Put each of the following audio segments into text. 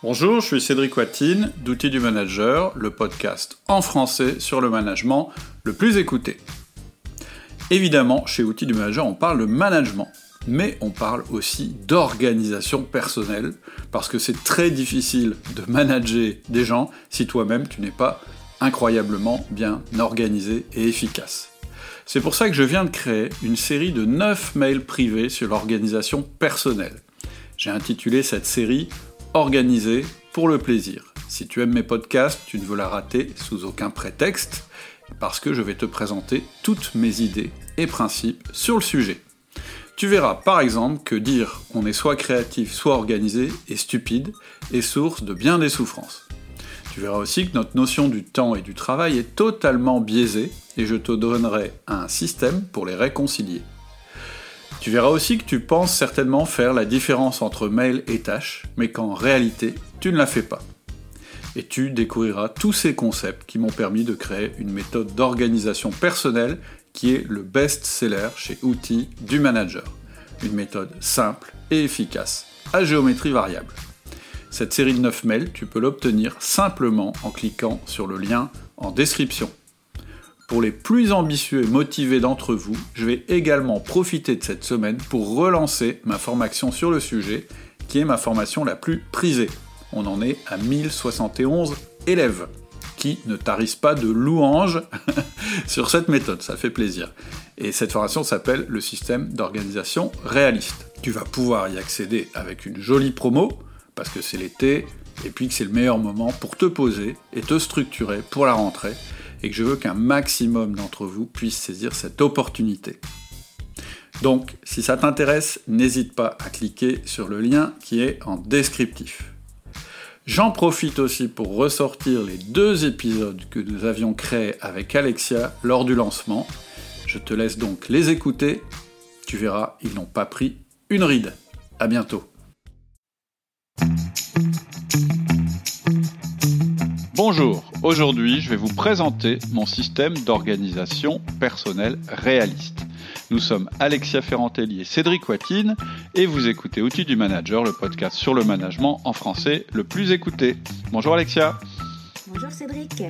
Bonjour, je suis Cédric Watine d'Outils du Manager, le podcast en français sur le management le plus écouté. Évidemment, chez Outils du Manager, on parle de management, mais on parle aussi d'organisation personnelle, parce que c'est très difficile de manager des gens si toi-même tu n'es pas incroyablement bien organisé et efficace. C'est pour ça que je viens de créer une série de 9 mails privés sur l'organisation personnelle. J'ai intitulé cette série organisé pour le plaisir. Si tu aimes mes podcasts, tu ne veux la rater sous aucun prétexte, parce que je vais te présenter toutes mes idées et principes sur le sujet. Tu verras par exemple que dire on est soit créatif, soit organisé est stupide et source de bien des souffrances. Tu verras aussi que notre notion du temps et du travail est totalement biaisée et je te donnerai un système pour les réconcilier. Tu verras aussi que tu penses certainement faire la différence entre mail et tâche, mais qu'en réalité, tu ne la fais pas. Et tu découvriras tous ces concepts qui m'ont permis de créer une méthode d'organisation personnelle qui est le best-seller chez Outils du Manager. Une méthode simple et efficace, à géométrie variable. Cette série de 9 mails, tu peux l'obtenir simplement en cliquant sur le lien en description. Pour les plus ambitieux et motivés d'entre vous, je vais également profiter de cette semaine pour relancer ma formation sur le sujet, qui est ma formation la plus prisée. On en est à 1071 élèves qui ne tarissent pas de louanges sur cette méthode, ça fait plaisir. Et cette formation s'appelle le système d'organisation réaliste. Tu vas pouvoir y accéder avec une jolie promo, parce que c'est l'été, et puis que c'est le meilleur moment pour te poser et te structurer pour la rentrée et que je veux qu'un maximum d'entre vous puissent saisir cette opportunité. Donc, si ça t'intéresse, n'hésite pas à cliquer sur le lien qui est en descriptif. J'en profite aussi pour ressortir les deux épisodes que nous avions créés avec Alexia lors du lancement. Je te laisse donc les écouter. Tu verras, ils n'ont pas pris une ride. À bientôt. Bonjour, aujourd'hui je vais vous présenter mon système d'organisation personnelle réaliste. Nous sommes Alexia Ferrantelli et Cédric Watine et vous écoutez Outils du Manager, le podcast sur le management en français le plus écouté. Bonjour Alexia. Bonjour Cédric.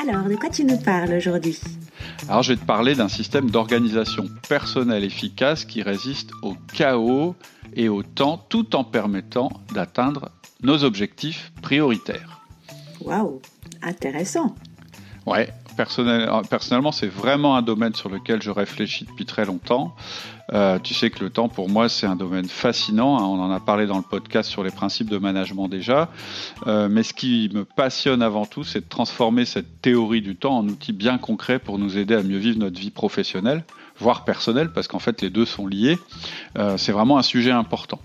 Alors, de quoi tu nous parles aujourd'hui? Alors, je vais te parler d'un système d'organisation personnelle efficace qui résiste au chaos et au temps tout en permettant d'atteindre nos objectifs prioritaires. Waouh, intéressant. Ouais, personnellement, c'est vraiment un domaine sur lequel je réfléchis depuis très longtemps. Euh, tu sais que le temps, pour moi, c'est un domaine fascinant. Hein. On en a parlé dans le podcast sur les principes de management déjà. Euh, mais ce qui me passionne avant tout, c'est de transformer cette théorie du temps en outil bien concret pour nous aider à mieux vivre notre vie professionnelle, voire personnelle, parce qu'en fait, les deux sont liés. Euh, c'est vraiment un sujet important.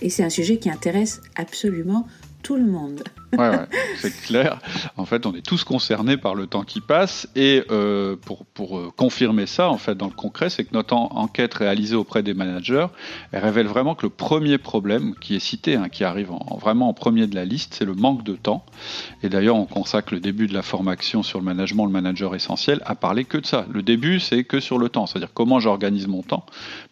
Et c'est un sujet qui intéresse absolument tout le monde. Ouais, c'est clair. En fait, on est tous concernés par le temps qui passe. Et euh, pour, pour euh, confirmer ça, en fait, dans le concret, c'est que notre enquête réalisée auprès des managers, elle révèle vraiment que le premier problème qui est cité, hein, qui arrive en, vraiment en premier de la liste, c'est le manque de temps. Et d'ailleurs, on consacre le début de la formation sur le management, le manager essentiel, à parler que de ça. Le début, c'est que sur le temps, c'est-à-dire comment j'organise mon temps,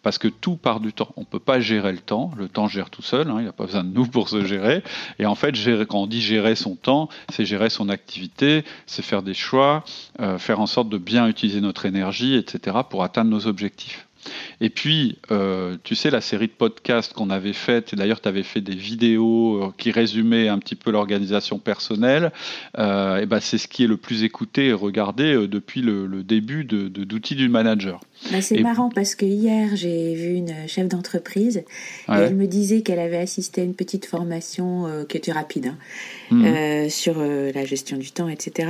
parce que tout part du temps. On peut pas gérer le temps. Le temps gère tout seul. Hein, il n'y a pas besoin de nous pour se gérer. Et en fait, quand on dit gérer son temps, c'est gérer son activité, c'est faire des choix, euh, faire en sorte de bien utiliser notre énergie, etc., pour atteindre nos objectifs. Et puis, euh, tu sais, la série de podcasts qu'on avait faite, et d'ailleurs, tu avais fait des vidéos euh, qui résumaient un petit peu l'organisation personnelle, et ben, c'est ce qui est le plus écouté et regardé depuis le, début d'outils de, d'outils du manager. Bah, c'est marrant parce que hier, j'ai vu une chef d'entreprise et elle me disait qu'elle avait assisté à une petite formation euh, qui était rapide hein, mhm. euh, sur euh, la gestion du temps, etc.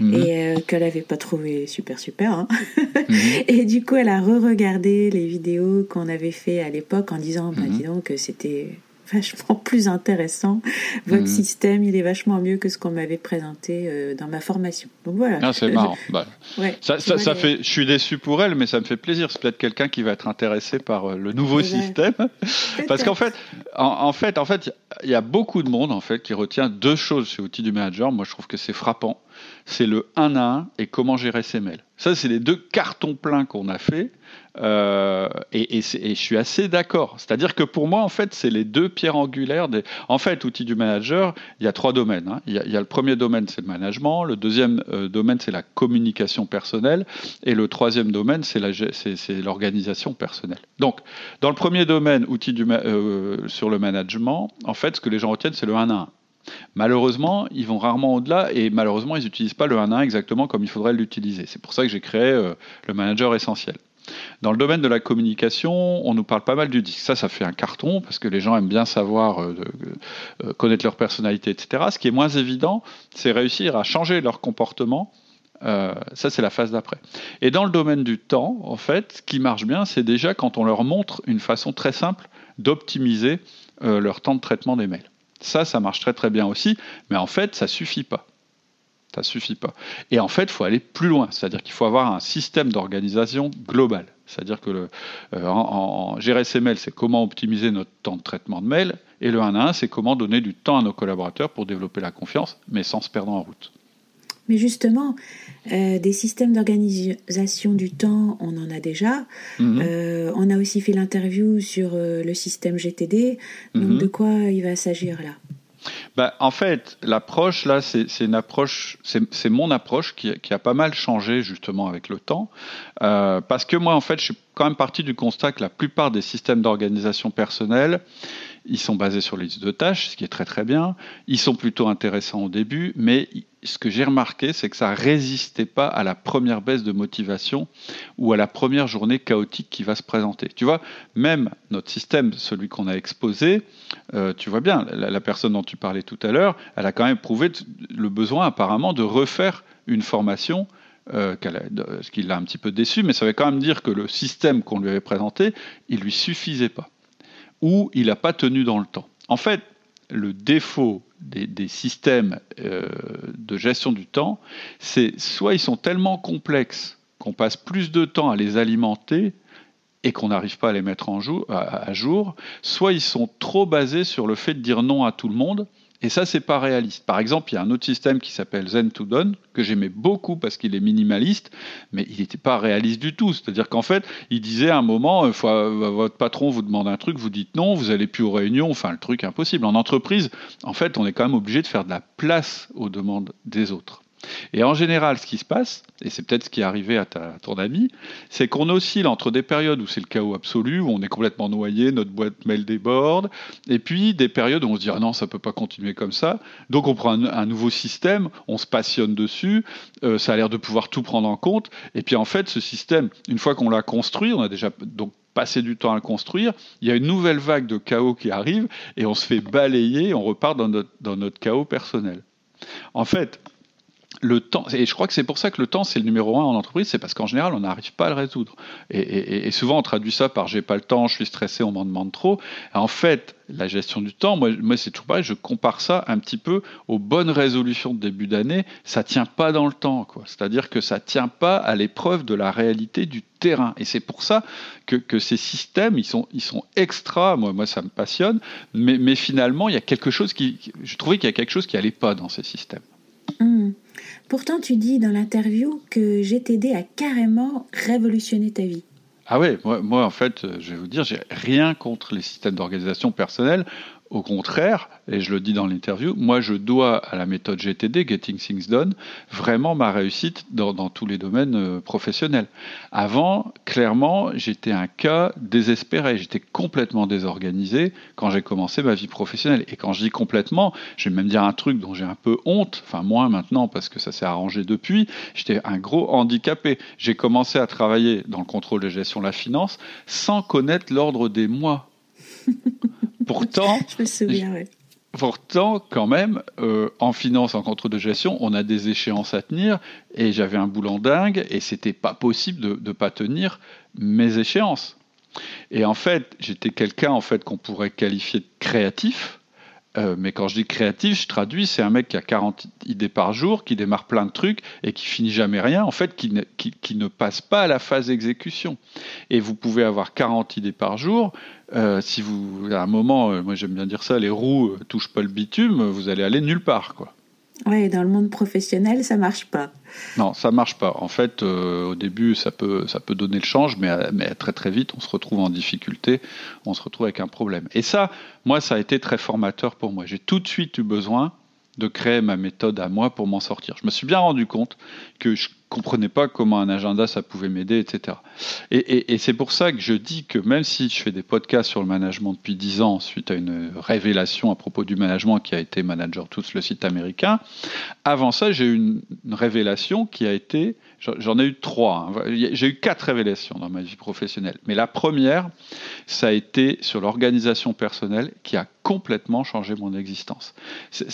Mhm. Et qu'elle n'avait pas trouvé super, super. Hein. Mhm. et du coup, elle a re-regardé les vidéos qu'on avait fait à l'époque en disant, bah, dis donc, que c'était vachement plus intéressant. Votre mhm. système, il est vachement mieux que ce qu'on m'avait présenté euh, dans ma formation. Donc voilà. Ah, c'est marrant. Bah, ça, ça, fait, je suis déçu pour elle, mais ça me fait plaisir. C'est peut-être quelqu'un qui va être intéressé par euh, le nouveau système. Parce qu'en fait, en, fait, en fait, il y a beaucoup de monde en fait qui retient deux choses chez Outils du Manager. Moi, je trouve que c'est frappant. C'est le 1 à 1 et comment gérer ses mails. Ça, c'est les deux cartons pleins qu'on a fait. Euh, et, je suis assez d'accord. C'est-à-dire que pour moi, en fait, c'est les deux pierres angulaires. Des... En fait, outil du manager, il y a trois domaines. Hein. Il, y a, le premier domaine, c'est le management. Le deuxième euh, domaine, c'est la communication personnelle. Et le troisième domaine, c'est l'organisation personnelle. Donc, dans le premier domaine, outil euh, sur le management, en fait, ce que les gens retiennent, c'est le 1 à 1. Malheureusement, ils vont rarement au-delà et malheureusement, ils n'utilisent pas le 1 à 1 exactement comme il faudrait l'utiliser. C'est pour ça que j'ai créé le manager essentiel. Dans le domaine de la communication, on nous parle pas mal du disque. Ça, ça fait un carton parce que les gens aiment bien savoir, euh, euh, connaître leur personnalité, etc. Ce qui est moins évident, c'est réussir à changer leur comportement. Euh, ça, c'est la phase d'après. Et dans le domaine du temps, en fait, ce qui marche bien, c'est déjà quand on leur montre une façon très simple d'optimiser leur temps de traitement des mails. Ça, ça marche très très bien aussi, mais en fait, ça suffit pas. Ça suffit pas. Et en fait, il faut aller plus loin. C'est-à-dire qu'il faut avoir un système d'organisation global. C'est-à-dire que le, euh, en, gérer ses mails, c'est comment optimiser notre temps de traitement de mails. Et le 1 à 1, c'est comment donner du temps à nos collaborateurs pour développer la confiance, mais sans se perdre en route. Mais justement, euh, des systèmes d'organisation du temps, on en a déjà. Mhm. Euh, on a aussi fait l'interview sur le système GTD. Donc, mhm. de quoi il va s'agir là? Bah, en fait, l'approche là, c'est une approche, c'est mon approche qui, qui, a pas mal changé justement avec le temps, euh, parce que moi, en fait, je suis quand même parti du constat que la plupart des systèmes d'organisation personnelle, ils sont basés sur les listes de tâches, ce qui est très très bien. Ils sont plutôt intéressants au début, mais ce que j'ai remarqué, c'est que ça résistait pas à la première baisse de motivation ou à la première journée chaotique qui va se présenter. Tu vois, même notre système, celui qu'on a exposé, euh, tu vois bien, la, personne dont tu parlais tout à l'heure, elle a quand même prouvé le besoin apparemment de refaire une formation euh, ce qui l'a un petit peu déçu, mais ça veut quand même dire que le système qu'on lui avait présenté, il lui suffisait pas, ou il n'a pas tenu dans le temps. En fait, le défaut des, systèmes euh, de gestion du temps, c'est soit ils sont tellement complexes qu'on passe plus de temps à les alimenter et qu'on n'arrive pas à les mettre à, jour, soit ils sont trop basés sur le fait de dire non à tout le monde et ça, c'est pas réaliste. Par exemple, il y a un autre système qui s'appelle Zen to Done, que j'aimais beaucoup parce qu'il est minimaliste, mais il n'était pas réaliste du tout. C'est-à-dire qu'en fait, il disait à un moment, euh, euh, votre patron vous demande un truc, vous dites non, vous allez plus aux réunions, enfin, le truc impossible. En entreprise, en fait, on est quand même obligé de faire de la place aux demandes des autres. Et en général, ce qui se passe, et c'est peut-être ce qui est arrivé à, ton ami, c'est qu'on oscille entre des périodes où c'est le chaos absolu, où on est complètement noyé, notre boîte mail déborde, et puis des périodes où on se dit ah non, ça peut pas continuer comme ça. Donc on prend un, nouveau système, on se passionne dessus, euh, ça a l'air de pouvoir tout prendre en compte, et puis en fait, ce système, une fois qu'on l'a construit, on a déjà donc passé du temps à le construire, il y a une nouvelle vague de chaos qui arrive, et on se fait balayer, on repart dans notre chaos personnel. En fait, le temps, et je crois que c'est pour ça que le temps c'est le numéro un en entreprise, c'est parce qu'en général on n'arrive pas à le résoudre. Et, souvent on traduit ça par j'ai pas le temps, je suis stressé, on m'en demande trop. En fait, la gestion du temps, moi, moi c'est toujours pareil, je compare ça un petit peu aux bonnes résolutions de début d'année. Ça tient pas dans le temps, quoi. C'est-à-dire que ça tient pas à l'épreuve de la réalité du terrain. Et c'est pour ça que, que, ces systèmes, ils sont, ils sont extra. Moi, moi, ça me passionne. Mais, mais finalement, il y a quelque chose qui, je trouvais qu'il y a quelque chose qui allait pas dans ces systèmes. Mmh. Pourtant, tu dis dans l'interview que GTD a carrément révolutionné ta vie. Ah ouais, moi, moi, en fait, je vais vous dire, j'ai rien contre les systèmes d'organisation personnelle. Au contraire, et je le dis dans l'interview, moi je dois à la méthode GTD, Getting Things Done, vraiment ma réussite dans, tous les domaines euh, professionnels. Avant, clairement, j'étais un cas désespéré, j'étais complètement désorganisé quand j'ai commencé ma vie professionnelle. Et quand je dis complètement, je vais même dire un truc dont j'ai un peu honte, enfin moins maintenant parce que ça s'est arrangé depuis, j'étais un gros handicapé. J'ai commencé à travailler dans le contrôle de gestion de la finance sans connaître l'ordre des mois. Pourtant, je me souviens, Pourtant, quand même, euh, en finance, en contrôle de gestion, on a des échéances à tenir, et j'avais un boulot dingue, et c'était pas possible de ne pas tenir mes échéances. Et en fait, j'étais quelqu'un en fait qu'on pourrait qualifier de créatif, euh, mais quand je dis créatif, je traduis, c'est un mec qui a 40 idées par jour, qui démarre plein de trucs et qui finit jamais rien, en fait, qui ne, passe pas à la phase exécution. Et vous pouvez avoir 40 idées par jour, euh, si vous, à un moment, euh, moi j'aime bien dire ça, les roues touchent pas le bitume, vous allez aller nulle part, quoi. Ouais, dans le monde professionnel, ça marche pas. Non, ça marche pas. En fait, euh, au début, ça peut, ça peut donner le change, mais, mais très très vite, on se retrouve en difficulté, on se retrouve avec un problème. Et ça, moi, ça a été très formateur pour moi. J'ai tout de suite eu besoin de créer ma méthode à moi pour m'en sortir. Je me suis bien rendu compte que je comprenais pas comment un agenda ça pouvait m'aider, etc. Et, c'est pour ça que je dis que même si je fais des podcasts sur le management depuis 10 ans, suite à une révélation à propos du management qui a été Manager Tous, le site américain, avant ça, j'ai eu une, révélation qui a été, j'en ai eu trois, hein. j'ai eu quatre révélations dans ma vie professionnelle. Mais la première, ça a été sur l'organisation personnelle qui a complètement changé mon existence.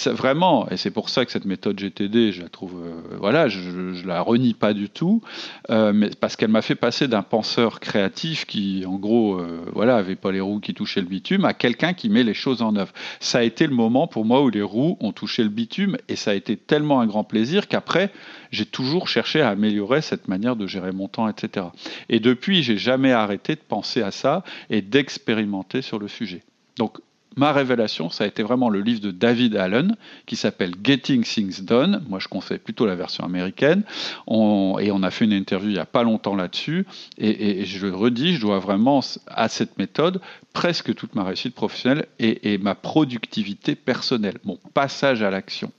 Vraiment, et c'est pour ça que cette méthode GTD, je la trouve, euh, voilà, je la renie pas du tout, euh, mais parce qu'elle m'a fait passer d'un penseur créatif qui, en gros, euh, voilà, avait pas les roues qui touchaient le bitume, à quelqu'un qui met les choses en œuvre. Ça a été le moment pour moi où les roues ont touché le bitume, et ça a été tellement un grand plaisir qu'après, j'ai toujours cherché à améliorer cette manière de gérer mon temps, etc. Et depuis, j'ai jamais arrêté de penser à ça et d'expérimenter sur le sujet. Donc, ma révélation, ça a été vraiment le livre de David Allen qui s'appelle Getting Things Done. Moi, je conseille plutôt la version américaine. et on a fait une interview il n'y a pas longtemps là-dessus. Et, je le redis, je dois vraiment à cette méthode presque toute ma réussite professionnelle et, et ma productivité personnelle, mon passage à l'action.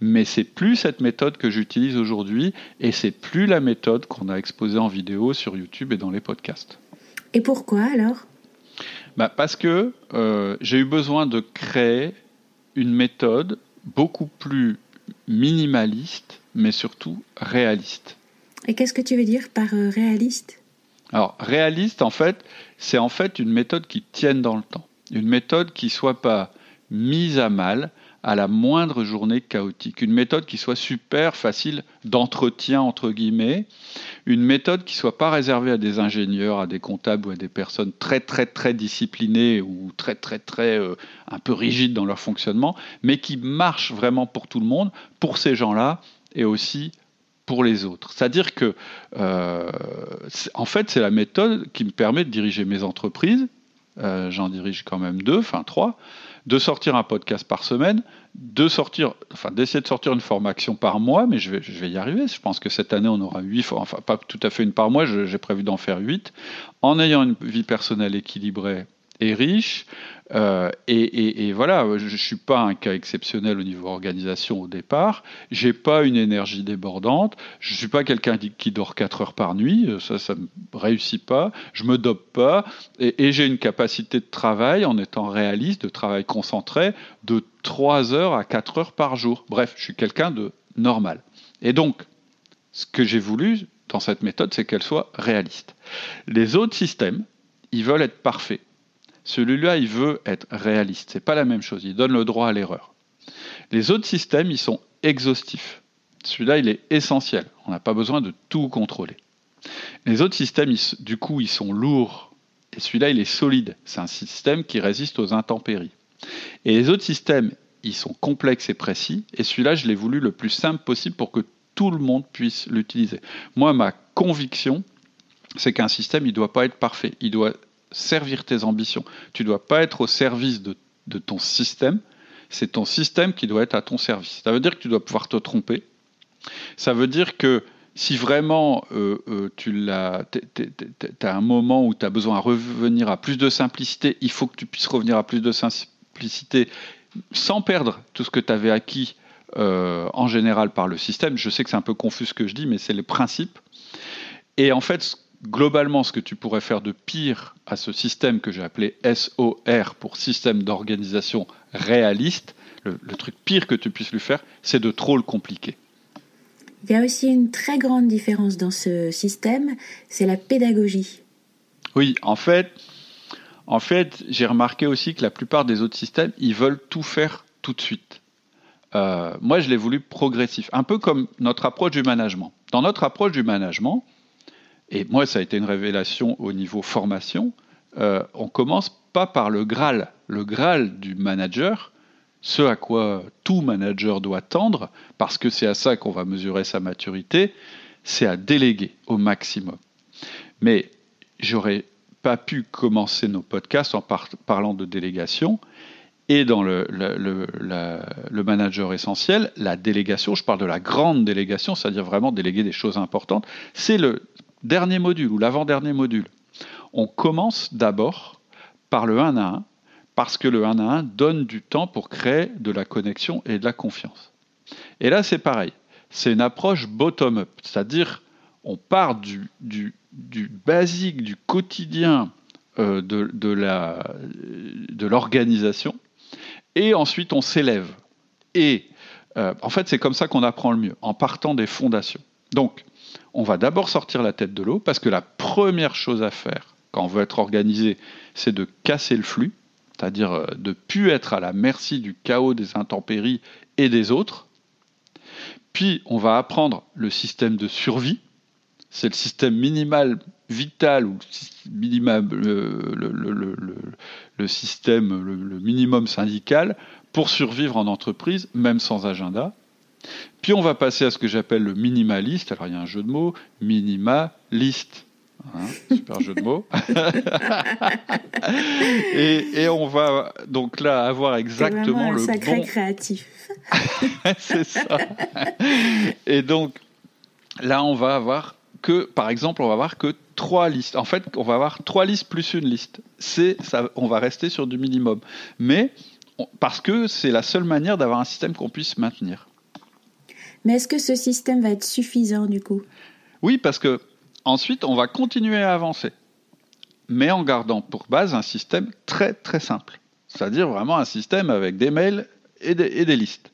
Mais c'est plus cette méthode que j'utilise aujourd'hui et c'est plus la méthode qu'on a exposée en vidéo sur YouTube et dans les podcasts. Et pourquoi alors? Bah, Parce que euh, j'ai eu besoin de créer une méthode beaucoup plus minimaliste, mais surtout réaliste. Et qu'est-ce que tu veux dire par euh, réaliste? Alors, réaliste, en fait, c'est en fait une méthode qui tienne dans le temps. Une méthode qui soit pas mise à mal, à la moindre journée chaotique. Une méthode qui soit super facile d'entretien, entre guillemets. Une méthode qui soit pas réservée à des ingénieurs, à des comptables ou à des personnes très, très, très disciplinées ou très, très, très euh, un peu rigides dans leur fonctionnement, mais qui marche vraiment pour tout le monde, pour ces gens-là et aussi pour les autres. C'est-à-dire que, euh, en fait, c'est la méthode qui me permet de diriger mes entreprises. Euh, j'en dirige quand même deux, enfin trois de sortir un podcast par semaine, de sortir, enfin d'essayer de sortir une formation par mois, mais je vais, y arriver. Je pense que cette année on aura huit, enfin pas tout à fait une par mois, j'ai prévu d'en faire huit, en ayant une vie personnelle équilibrée et riche, euh, et, voilà, je ne suis pas un cas exceptionnel au niveau organisation au départ. J'ai pas une énergie débordante. Je suis pas quelqu'un qui dort 4 heures par nuit. Euh, ça, ça me réussit pas. Je me dope pas. Et, j'ai une capacité de travail, en étant réaliste, de travail concentré, de 3 heures à 4 heures par jour. Bref, je suis quelqu'un de normal. Et donc, ce que j'ai voulu dans cette méthode, c'est qu'elle soit réaliste. Les autres systèmes, ils veulent être parfaits. Celui-là, il veut être réaliste. C'est pas la même chose. Il donne le droit à l'erreur. Les autres systèmes, ils sont exhaustifs. Celui-là, il est essentiel. On n'a pas besoin de tout contrôler. Les autres systèmes, du coup, ils sont lourds. Et celui-là, il est solide. C'est un système qui résiste aux intempéries. Et les autres systèmes, ils sont complexes et précis. Et celui-là, je l'ai voulu le plus simple possible pour que tout le monde puisse l'utiliser. Moi, ma conviction, c'est qu'un système, il ne doit pas être parfait. Il doit servir tes ambitions. Tu ne dois pas être au service de, ton système. C'est ton système qui doit être à ton service. Ça veut dire que tu dois pouvoir te tromper. Ça veut dire que si vraiment euh, euh, tu as, un moment où tu as besoin de revenir à plus de simplicité, il faut que tu puisses revenir à plus de simplicité sans perdre tout ce que tu avais acquis euh, en général par le système. Je sais que c'est un peu confus ce que je dis, mais c'est les principes. Et en fait, globalement, ce que tu pourrais faire de pire à ce système que j'ai appelé SOR pour système d'organisation réaliste, le, truc pire que tu puisses lui faire, c'est de trop le compliquer. Il y a aussi une très grande différence dans ce système, c'est la pédagogie. Oui, en fait, en fait, j'ai remarqué aussi que la plupart des autres systèmes, ils veulent tout faire tout de suite. Euh, moi, je l'ai voulu progressif, un peu comme notre approche du management. Dans notre approche du management, et moi, ça a été une révélation au niveau formation. Euh, on commence pas par le Graal. Le Graal du manager, ce à quoi tout manager doit tendre, parce que c'est à ça qu'on va mesurer sa maturité, c'est à déléguer au maximum. Mais j'aurais pas pu commencer nos podcasts en parlant de délégation Et dans le, le, manager essentiel, la délégation, je parle de la grande délégation, c'est-à-dire vraiment déléguer des choses importantes, c'est le dernier module ou l'avant-dernier module. On commence d'abord par le 1 à 1, parce que le 1 à 1 donne du temps pour créer de la connexion et de la confiance. Et là, c'est pareil. C'est une approche bottom-up, c'est-à-dire on part du, basique, du quotidien euh, de, de l'organisation, et ensuite on s'élève. Et euh, en fait, c'est comme ça qu'on apprend le mieux, en partant des fondations. Donc, on va d'abord sortir la tête de l'eau, parce que la première chose à faire quand on veut être organisé, c'est de casser le flux, c'est-à-dire euh, de plus être à la merci du chaos, des intempéries et des autres. Puis, on va apprendre le système de survie, c'est le système minimal vital ou le, système, le, minimum syndical pour survivre en entreprise, même sans agenda. Puis on va passer à ce que j'appelle le minimaliste. Alors il y a un jeu de mots, minimaliste. Hein, super jeu de mots. et, on va donc là avoir exactement le sacré créatif. C'est ça. Et donc là, on va avoir que, par exemple, on va avoir que trois listes. En fait, on va avoir trois listes plus une liste. C'est, ça, on va rester sur du minimum. Mais parce que c'est la seule manière d'avoir un système qu'on puisse maintenir. Mais est-ce que ce système va être suffisant du coup? Oui, parce que ensuite, on va continuer à avancer, mais en gardant pour base un système très très simple. C'est-à-dire vraiment un système avec des mails et des listes.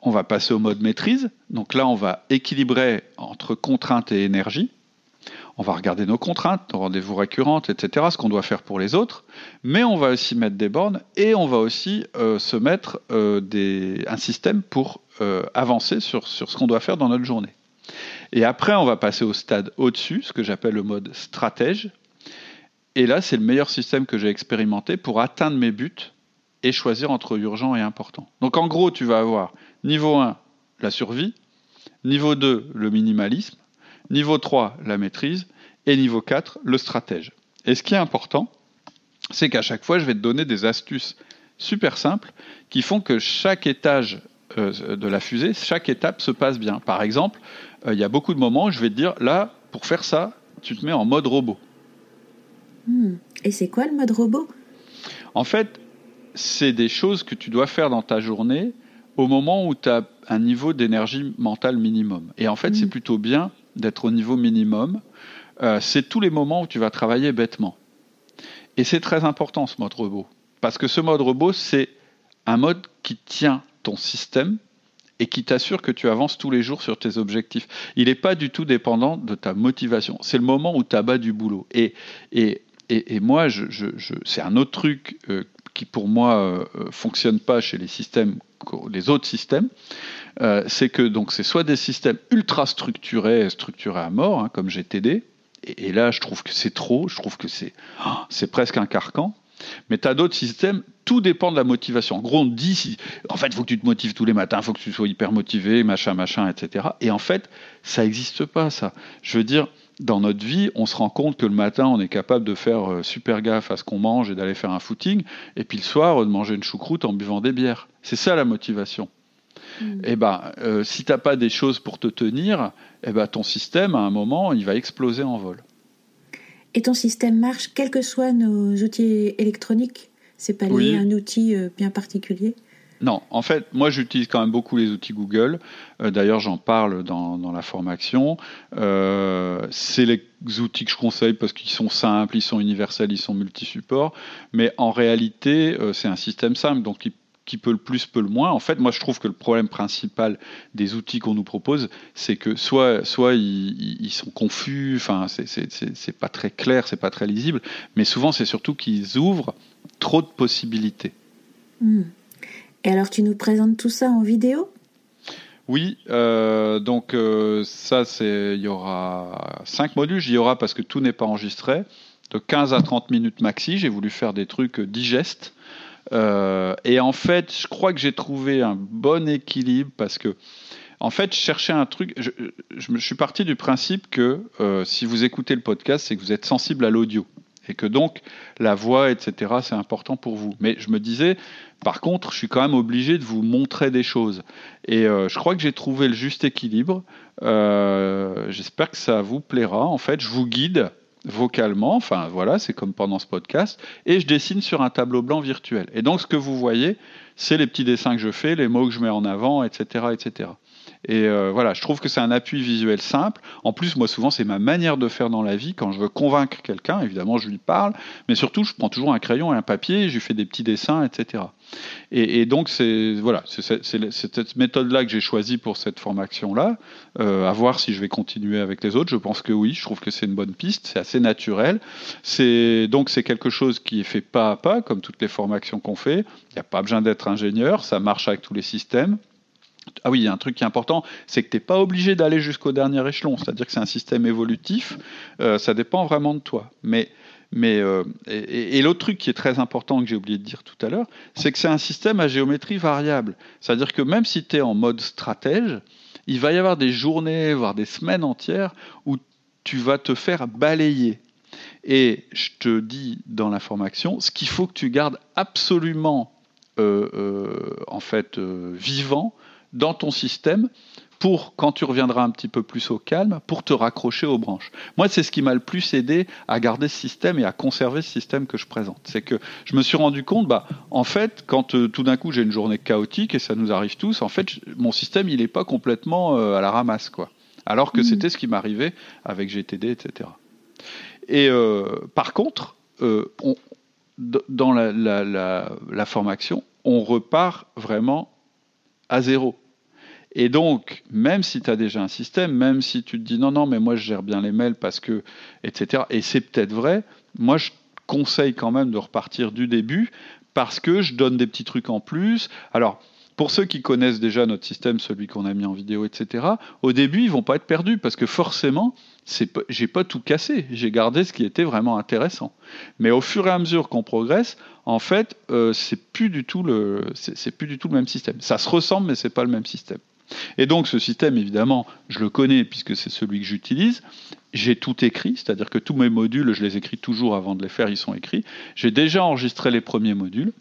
On va passer au mode maîtrise. Donc là, on va équilibrer entre contraintes et énergie. On va regarder nos contraintes, nos rendez-vous récurrentes, etc., ce qu'on doit faire pour les autres. Mais on va aussi mettre des bornes et on va aussi euh, se mettre euh, un système pour euh, avancer sur, sur ce qu'on doit faire dans notre journée. Et après, on va passer au stade au-dessus, ce que j'appelle le mode stratège. Et là, c'est le meilleur système que j'ai expérimenté pour atteindre mes buts et choisir entre urgent et important. Donc en gros, tu vas avoir Niveau 1, la survie. Niveau 2, le minimalisme. Niveau 3, la maîtrise. Et niveau 4, le stratège. Et ce qui est important, c'est qu'à chaque fois, je vais te donner des astuces super simples qui font que chaque étage de la fusée, chaque étape se passe bien. Par exemple, euh, il y a beaucoup de moments où je vais te dire, là, pour faire ça, tu te mets en mode robot. Hmm. Et c'est quoi le mode robot? En fait, c'est des choses que tu dois faire dans ta journée au moment où tu as un niveau d'énergie mentale minimum. Et en fait, c'est mm. plutôt bien d'être au niveau minimum. Euh, c'est tous les moments où tu vas travailler bêtement. Et c'est très important ce mode robot. Parce que ce mode robot, c'est un mode qui tient ton système et qui t'assure que tu avances tous les jours sur tes objectifs. Il n'est pas du tout dépendant de ta motivation. C'est le moment où tu as du boulot. Et, et, et, moi, je, c'est un autre truc euh, qui pour moi euh, euh, fonctionne pas chez les systèmes, les autres systèmes, euh, c'est que c'est soit des systèmes ultra structurés, structurés à mort, hein, comme GTD, et, là je trouve que c'est trop, je trouve que c'est oh, presque un carcan. Mais tu as d'autres systèmes, tout dépend de la motivation. En gros, on dit, en fait, il faut que tu te motives tous les matins, il faut que tu sois hyper motivé, machin, machin, etc. Et en fait, ça n'existe pas, ça. Je veux dire, dans notre vie, on se rend compte que le matin, on est capable de faire euh, super gaffe à ce qu'on mange et d'aller faire un footing, et puis le soir, de manger une choucroute en buvant des bières. C'est ça la motivation. Mm. Et eh ben, euh, si t'as pas des choses pour te tenir, eh ben, ton système, à un moment, il va exploser en vol. Et ton système marche quels que soient nos outils électroniques C'est pas lié à un outil euh, bien particulier? Non, en fait, moi j'utilise quand même beaucoup les outils Google. Euh, d'ailleurs, j'en parle dans, la formation. Euh, c'est les outils que je conseille parce qu'ils sont simples, ils sont universels, ils sont multi-supports. Mais en réalité, euh, c'est un système simple, donc qui, peut le plus, peut le moins. En fait, moi je trouve que le problème principal des outils qu'on nous propose, c'est que soit, soit ils, sont confus, enfin, c'est pas très clair, c'est pas très lisible, mais souvent c'est surtout qu'ils ouvrent trop de possibilités. Hmm. Et alors, tu nous présentes tout ça en vidéo? Oui, euh, donc euh, ça, c'est, il y aura cinq modules. J'y aura parce que tout n'est pas enregistré. De 15 à 30 minutes maxi. J'ai voulu faire des trucs digestes. Euh, et en fait, je crois que j'ai trouvé un bon équilibre parce que, en fait, je cherchais un truc. Je, je, suis parti du principe que si vous écoutez le podcast, c'est que vous êtes sensible à l'audio. et que donc la voix, etc., c'est important pour vous. Mais je me disais, par contre, je suis quand même obligé de vous montrer des choses. Et euh, je crois que j'ai trouvé le juste équilibre. Euh, j'espère que ça vous plaira. En fait, je vous guide vocalement, enfin voilà, c'est comme pendant ce podcast, et je dessine sur un tableau blanc virtuel. Et donc ce que vous voyez, c'est les petits dessins que je fais, les mots que je mets en avant, etc. etc. Et euh, voilà, je trouve que c'est un appui visuel simple. En plus, moi, souvent, c'est ma manière de faire dans la vie. Quand je veux convaincre quelqu'un, évidemment, je lui parle, mais surtout, je prends toujours un crayon et un papier, je lui fais des petits dessins, etc. Et, donc, c'est voilà, cette méthode-là que j'ai choisie pour cette formation-là. Euh, à voir si je vais continuer avec les autres. Je pense que oui. Je trouve que c'est une bonne piste. C'est assez naturel. Donc c'est quelque chose qui est fait pas à pas, comme toutes les formations qu'on fait. Il n'y a pas besoin d'être ingénieur. Ça marche avec tous les systèmes. Ah oui, il y a un truc qui est important, c'est que tu n'es pas obligé d'aller jusqu'au dernier échelon, c'est-à-dire que c'est un système évolutif, euh, ça dépend vraiment de toi. Mais, mais, euh, et, l'autre truc qui est très important que j'ai oublié de dire tout à l'heure, c'est que c'est un système à géométrie variable. C'est-à-dire que même si tu es en mode stratège, il va y avoir des journées, voire des semaines entières où tu vas te faire balayer. Et je te dis dans l'information, ce qu'il faut que tu gardes absolument euh, en fait vivant, dans ton système pour, quand tu reviendras un petit peu plus au calme, pour te raccrocher aux branches. Moi, c'est ce qui m'a le plus aidé à garder ce système et à conserver ce système que je présente. C'est que je me suis rendu compte, bah, en fait, quand euh, tout d'un coup j'ai une journée chaotique, et ça nous arrive tous, en fait, mon système, il n'est pas complètement euh, à la ramasse, quoi. Alors que mmh. c'était ce qui m'arrivait avec GTD, etc. Et euh, par contre, dans la, la formation, on repart vraiment à zéro. Et donc, même si tu as déjà un système, même si tu te dis non, non, mais moi je gère bien les mails parce que, etc., et c'est peut-être vrai, moi je conseille quand même de repartir du début parce que je donne des petits trucs en plus. Alors, pour ceux qui connaissent déjà notre système, celui qu'on a mis en vidéo, etc., au début, ils vont pas être perdus parce que forcément, j'ai pas tout cassé. J'ai gardé ce qui était vraiment intéressant. Mais au fur et à mesure qu'on progresse, en fait, euh, c'est plus du tout le, plus du tout le même système. Ça se ressemble, mais c'est pas le même système. Et donc ce système, évidemment, je le connais puisque c'est celui que j'utilise. J'ai tout écrit, c'est-à-dire que tous mes modules, je les écris toujours avant de les faire, ils sont écrits. J'ai déjà enregistré les premiers modules.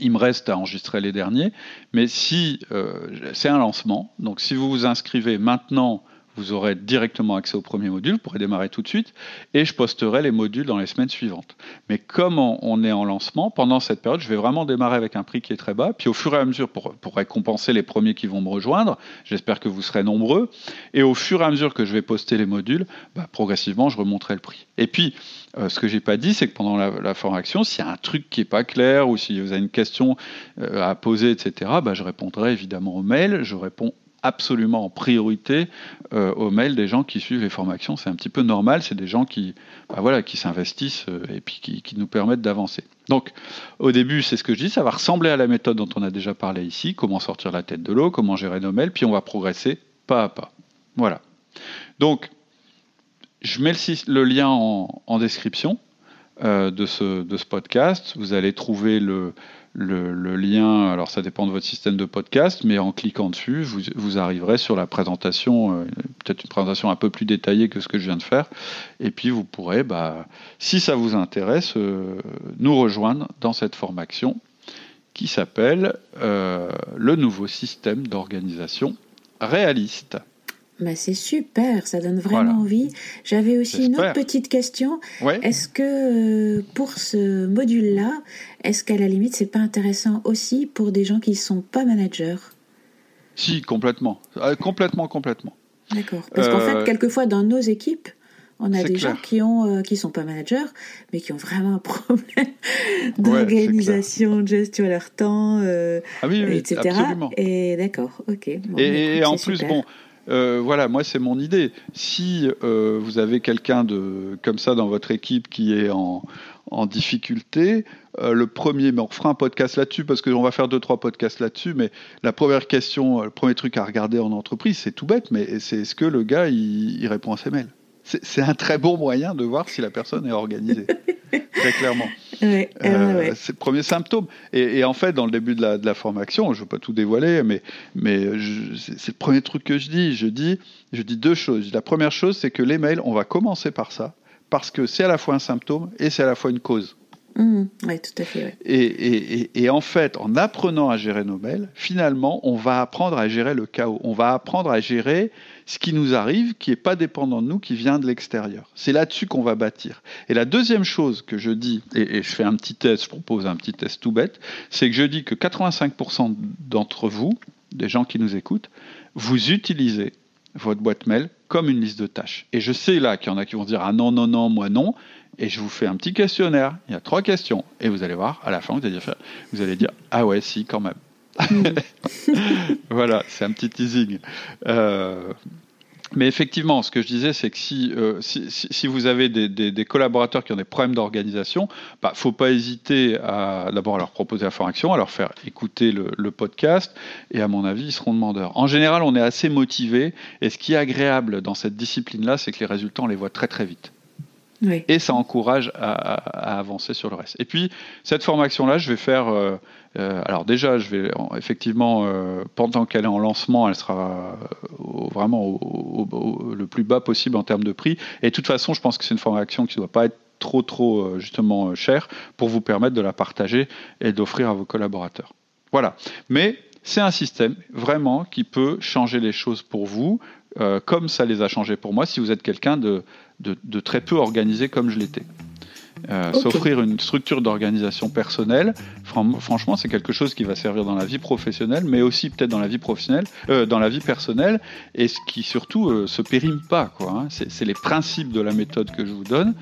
Il me reste à enregistrer les derniers, mais si euh, c'est un lancement, donc si vous vous inscrivez maintenant vous aurez directement accès au premier module, vous pourrez démarrer tout de suite, et je posterai les modules dans les semaines suivantes. Mais comme on est en lancement, pendant cette période, je vais vraiment démarrer avec un prix qui est très bas, puis au fur et à mesure, pour, récompenser les premiers qui vont me rejoindre, j'espère que vous serez nombreux, et au fur et à mesure que je vais poster les modules, bah, progressivement, je remonterai le prix. Et puis, euh, ce que j'ai pas dit, c'est que pendant la, formation, s'il y a un truc qui est pas clair, ou si vous avez une question euh, à poser, etc., bah, je répondrai évidemment au mail, je réponds absolument en priorité euh, aux mails des gens qui suivent les formations. C'est un petit peu normal, c'est des gens qui, bah voilà, qui s'investissent euh, et puis qui, nous permettent d'avancer. Donc, au début, c'est ce que je dis, ça va ressembler à la méthode dont on a déjà parlé ici, comment sortir la tête de l'eau, comment gérer nos mails, puis on va progresser pas à pas. Voilà. Donc, je mets le, lien en, description de, ce, de ce podcast. Vous allez trouver le, lien, alors ça dépend de votre système de podcast, mais en cliquant dessus, vous, arriverez sur la présentation, euh, peut-être une présentation un peu plus détaillée que ce que je viens de faire, et puis vous pourrez, bah, si ça vous intéresse, euh, nous rejoindre dans cette formation qui s'appelle euh, le nouveau système d'organisation réaliste. Bah c'est super, ça donne vraiment envie. J'avais aussi une autre petite question. Est-ce que euh, pour ce module-là, est-ce qu'à la limite, c'est pas intéressant aussi pour des gens qui sont pas managers? Si, complètement, euh, complètement, complètement. D'accord. Parce qu'en fait, euh, quelquefois dans nos équipes, on a des gens qui ont qui sont pas managers, mais qui ont vraiment un problème d'organisation, de gestion de leur temps, ah oui, oui, etc. Absolument. Et d'accord, ok. et, en plus, bon euh, voilà, moi c'est mon idée. Si euh, vous avez quelqu'un de comme ça dans votre équipe qui est en, difficulté, euh, le premier, mais on fera un podcast là-dessus parce qu'on va faire deux trois podcasts là-dessus. Mais la première question, le premier truc à regarder en entreprise, c'est tout bête, mais c'est est-ce que le gars il répond à ses mails? C'est un très bon moyen de voir si la personne est organisée, très clairement. Euh, c'est le premier symptôme. Et, en fait, dans le début de la, formation, je ne veux pas tout dévoiler, mais, mais c'est le premier truc que je dis. Je dis, je dis deux choses. La première chose, c'est que les mails, on va commencer par ça, parce que c'est à la fois un symptôme et c'est à la fois une cause. Mmh, oui, tout à fait. Et, en fait, en apprenant à gérer nos mails, finalement, on va apprendre à gérer le chaos. On va apprendre à gérer ce qui nous arrive, qui n'est pas dépendant de nous, qui vient de l'extérieur. C'est là-dessus qu'on va bâtir. Et la deuxième chose que je dis, et, je fais un petit test, je propose un petit test tout bête, c'est que je dis que 85% d'entre vous, des gens qui nous écoutent, vous utilisez votre boîte mail comme une liste de tâches. Et je sais là qu'il y en a qui vont dire ah non non non moi non et je vous fais un petit questionnaire. Il y a trois questions. Et vous allez voir, à la fin, vous allez dire, vous allez dire Ah ouais, si, quand même. voilà, c'est un petit teasing. Euh, mais effectivement, ce que je disais, c'est que si, euh, vous avez des, collaborateurs qui ont des problèmes d'organisation, il bah, ne faut pas hésiter à d'abord leur proposer la formation, à leur faire écouter le, le, podcast, et à mon avis, ils seront demandeurs. En général, on est assez motivé, et ce qui est agréable dans cette discipline-là, c'est que les résultats, on les voit très très vite. Et ça encourage à, avancer sur le reste. Et puis, cette formation-là, je vais faire. Euh, euh, alors, déjà, je vais effectivement, euh, pendant qu'elle est en lancement, elle sera vraiment le plus bas possible en termes de prix. Et de toute façon, je pense que c'est une formation qui ne doit pas être trop, trop, justement, chère pour vous permettre de la partager et d'offrir à vos collaborateurs. Voilà. Mais c'est un système vraiment qui peut changer les choses pour vous, comme ça les a changées pour moi, si vous êtes quelqu'un de de, très peu organisé comme je l'étais. Euh, s'offrir une structure d'organisation personnelle, franchement, c'est quelque chose qui va servir dans la vie professionnelle, mais aussi peut-être dans la vie professionnelle, euh, dans la vie personnelle, et ce qui surtout euh, se périme pas. Quoi, hein. C'est les principes de la méthode que je vous donne,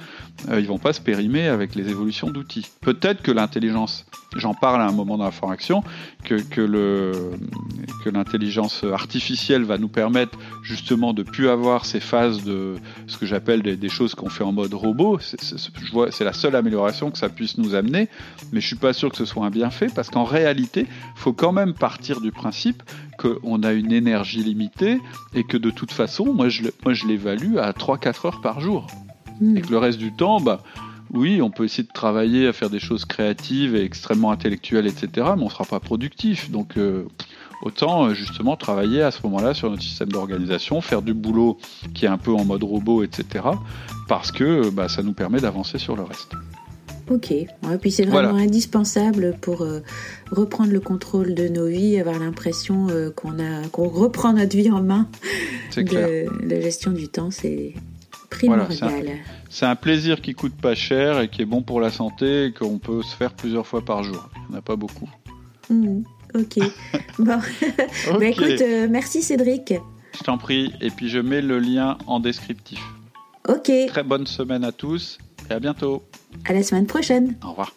ils vont pas se périmer avec les évolutions d'outils. Peut-être que l'intelligence, j'en parle à un moment dans la formation, que, que l'intelligence artificielle va nous permettre justement de plus avoir ces phases de ce que j'appelle des, choses qu'on fait en mode robot. c'est la seule amélioration que ça puisse nous amener, mais je suis pas sûr que ce soit un bienfait parce qu'en réalité, faut quand même partir du principe qu'on a une énergie limitée et que de toute façon, moi je, moi, je l'évalue à 3-4 heures par jour. Hmm. Et que le reste du temps, bah, oui, on peut essayer de travailler à faire des choses créatives et extrêmement intellectuelles, etc., mais on ne sera pas productif. Donc, euh, autant euh, justement travailler à ce moment-là sur notre système d'organisation, faire du boulot qui est un peu en mode robot, etc., parce que bah, ça nous permet d'avancer sur le reste. Ok, et puis c'est vraiment indispensable pour euh, reprendre le contrôle de nos vies, avoir l'impression qu'on a qu'on reprend notre vie en main. C'est clair. La gestion du temps, c'est primordial. c'est un, plaisir qui coûte pas cher et qui est bon pour la santé et qu'on peut se faire plusieurs fois par jour. Il n'y en a pas beaucoup. Mmh. Ok. bon. Bah, écoute, euh, merci Cédric. Je t'en prie. Et puis je mets le lien en descriptif. Ok. Très bonne semaine à tous et à bientôt. À la semaine prochaine. Au revoir.